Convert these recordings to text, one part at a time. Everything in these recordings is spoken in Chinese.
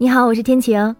你好，我是天晴。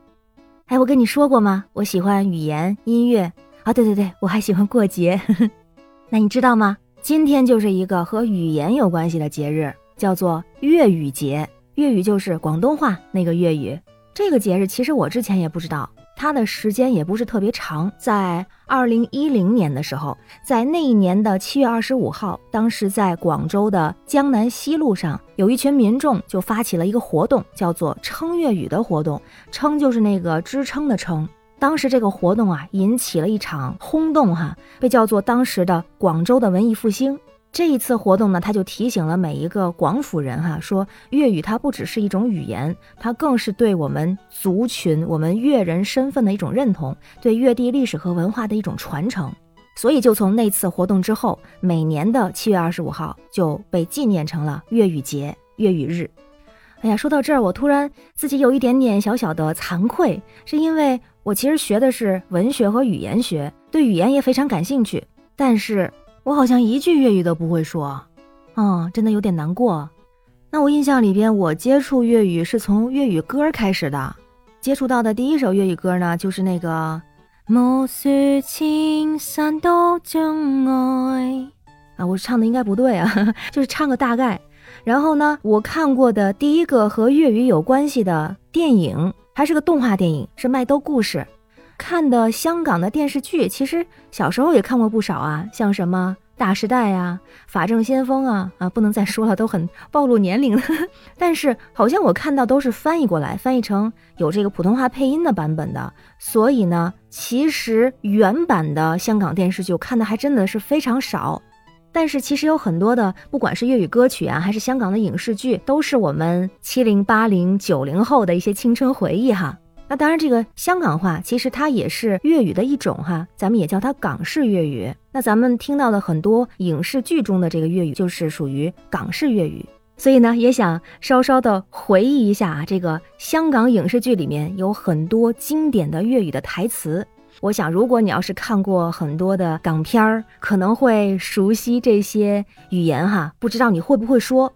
哎，我跟你说过吗？我喜欢语言、音乐啊，对对对，我还喜欢过节。那你知道吗？今天就是一个和语言有关系的节日，叫做粤语节。粤语就是广东话那个粤语。这个节日其实我之前也不知道。它的时间也不是特别长，在二零一零年的时候，在那一年的七月二十五号，当时在广州的江南西路上，有一群民众就发起了一个活动，叫做撑粤语的活动。撑就是那个支撑的撑。当时这个活动啊，引起了一场轰动，哈，被叫做当时的广州的文艺复兴。这一次活动呢，他就提醒了每一个广府人哈，说粤语它不只是一种语言，它更是对我们族群、我们粤人身份的一种认同，对粤地历史和文化的一种传承。所以就从那次活动之后，每年的七月二十五号就被纪念成了粤语节、粤语日。哎呀，说到这儿，我突然自己有一点点小小的惭愧，是因为我其实学的是文学和语言学，对语言也非常感兴趣，但是。我好像一句粤语都不会说，嗯，真的有点难过。那我印象里边，我接触粤语是从粤语歌开始的。接触到的第一首粤语歌呢，就是那个《暮雪青山多障碍》啊，我唱的应该不对啊，就是唱个大概。然后呢，我看过的第一个和粤语有关系的电影，还是个动画电影，是《麦兜故事》。看的香港的电视剧，其实小时候也看过不少啊，像什么《大时代》呀、《法证先锋》啊啊，不能再说了，都很暴露年龄了。但是好像我看到都是翻译过来，翻译成有这个普通话配音的版本的。所以呢，其实原版的香港电视剧我看的还真的是非常少。但是其实有很多的，不管是粤语歌曲啊，还是香港的影视剧，都是我们七零、八零、九零后的一些青春回忆哈。那当然，这个香港话其实它也是粤语的一种哈，咱们也叫它港式粤语。那咱们听到的很多影视剧中的这个粤语，就是属于港式粤语。所以呢，也想稍稍的回忆一下啊，这个香港影视剧里面有很多经典的粤语的台词。我想，如果你要是看过很多的港片儿，可能会熟悉这些语言哈。不知道你会不会说？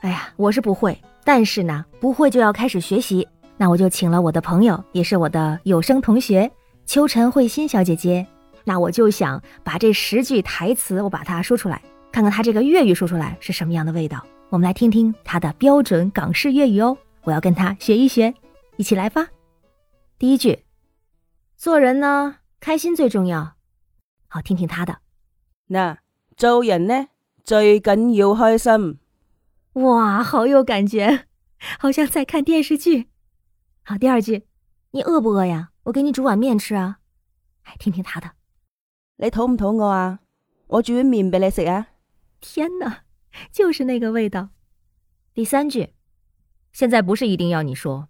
哎呀，我是不会，但是呢，不会就要开始学习。那我就请了我的朋友，也是我的有声同学秋晨慧心小姐姐。那我就想把这十句台词，我把它说出来，看看她这个粤语说出来是什么样的味道。我们来听听她的标准港式粤语哦，我要跟她学一学，一起来吧。第一句，做人呢，开心最重要。好，听听她的。那做人呢，最紧要开心。哇，好有感觉，好像在看电视剧。好，第二句，你饿不饿呀？我给你煮碗面吃啊。哎，听听他的，你肚唔肚饿啊？我煮碗面俾你食啊。天哪，就是那个味道。第三句，现在不是一定要你说，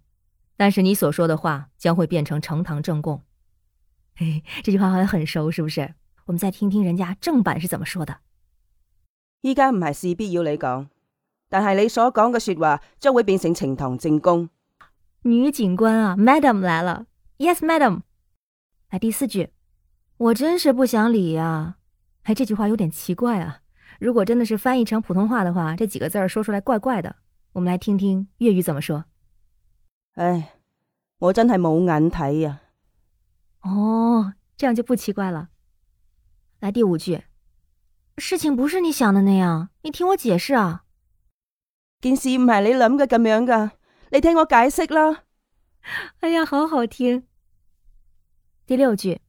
但是你所说的话将会变成呈堂证供。嘿，这句话好像很熟，是不是？我们再听听人家正版是怎么说的。依家唔系事必要你讲，但系你所讲嘅说话将会变成呈堂证供。女警官啊，Madam 来了，Yes, Madam。来第四句，我真是不想理呀。哎，这句话有点奇怪啊。如果真的是翻译成普通话的话，这几个字儿说出来怪怪的。我们来听听粤语怎么说。哎，我真系冇眼睇呀。哦，这样就不奇怪了。来第五句，事情不是你想的那样，你听我解释啊。件事唔系你谂嘅咁样噶。你听我解释啦！哎呀，好好听。第六句，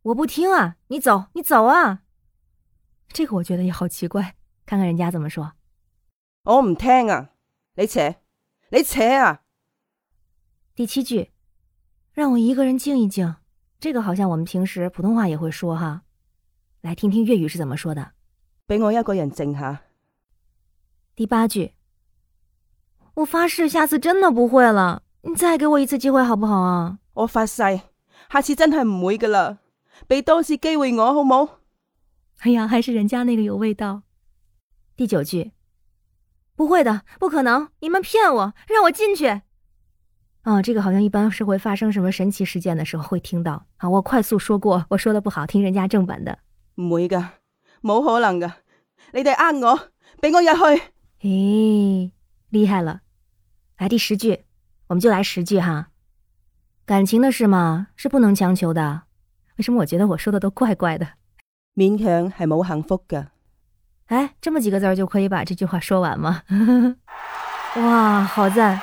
我不听啊，你走，你走啊！这个我觉得也好奇怪，看看人家怎么说。我唔听啊，你扯，你扯啊！第七句，让我一个人静一静。这个好像我们平时普通话也会说哈，来听听粤语是怎么说的。俾我一个人静下。第八句。我发誓，下次真的不会了。你再给我一次机会好不好啊？我发誓，下次真系唔会噶啦。俾多次机会我好冇？哎呀，还是人家那个有味道。第九句，不会的，不可能，你们骗我，让我进去。啊，这个好像一般是会发生什么神奇事件的时候会听到。啊，我快速说过，我说的不好，听人家正版的。唔会噶，冇可能噶，你哋呃我，俾我入去。咦，厉害了。来第十句，我们就来十句哈。感情的事嘛，是不能强求的。为什么我觉得我说的都怪怪的？勉強係冇幸福噶。哎，这么几个字儿就可以把这句话说完吗？哇，好赞！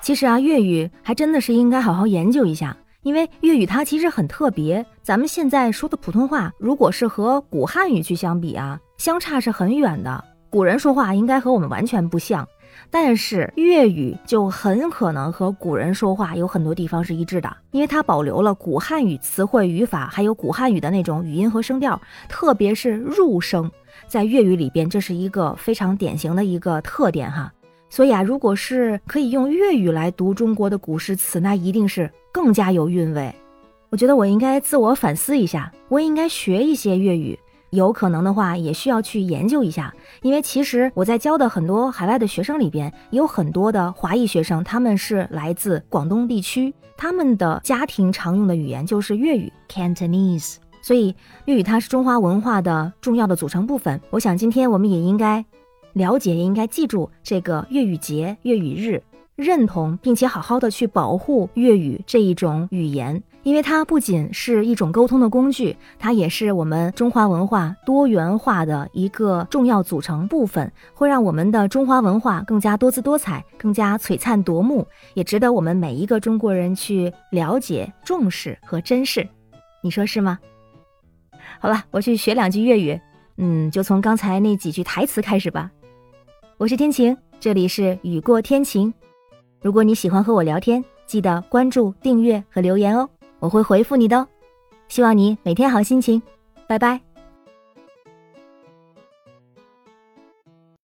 其实啊，粤语还真的是应该好好研究一下，因为粤语它其实很特别。咱们现在说的普通话，如果是和古汉语去相比啊，相差是很远的。古人说话应该和我们完全不像。但是粤语就很可能和古人说话有很多地方是一致的，因为它保留了古汉语词汇、语法，还有古汉语的那种语音和声调，特别是入声，在粤语里边这是一个非常典型的一个特点哈。所以啊，如果是可以用粤语来读中国的古诗词，那一定是更加有韵味。我觉得我应该自我反思一下，我也应该学一些粤语。有可能的话，也需要去研究一下，因为其实我在教的很多海外的学生里边，有很多的华裔学生，他们是来自广东地区，他们的家庭常用的语言就是粤语 （Cantonese），所以粤语它是中华文化的重要的组成部分。我想今天我们也应该了解，也应该记住这个粤语节、粤语日。认同并且好好的去保护粤语这一种语言，因为它不仅是一种沟通的工具，它也是我们中华文化多元化的一个重要组成部分，会让我们的中华文化更加多姿多彩，更加璀璨夺目，也值得我们每一个中国人去了解、重视和珍视。你说是吗？好了，我去学两句粤语，嗯，就从刚才那几句台词开始吧。我是天晴，这里是雨过天晴。如果你喜欢和我聊天，记得关注、订阅和留言哦，我会回复你的哦。希望你每天好心情，拜拜。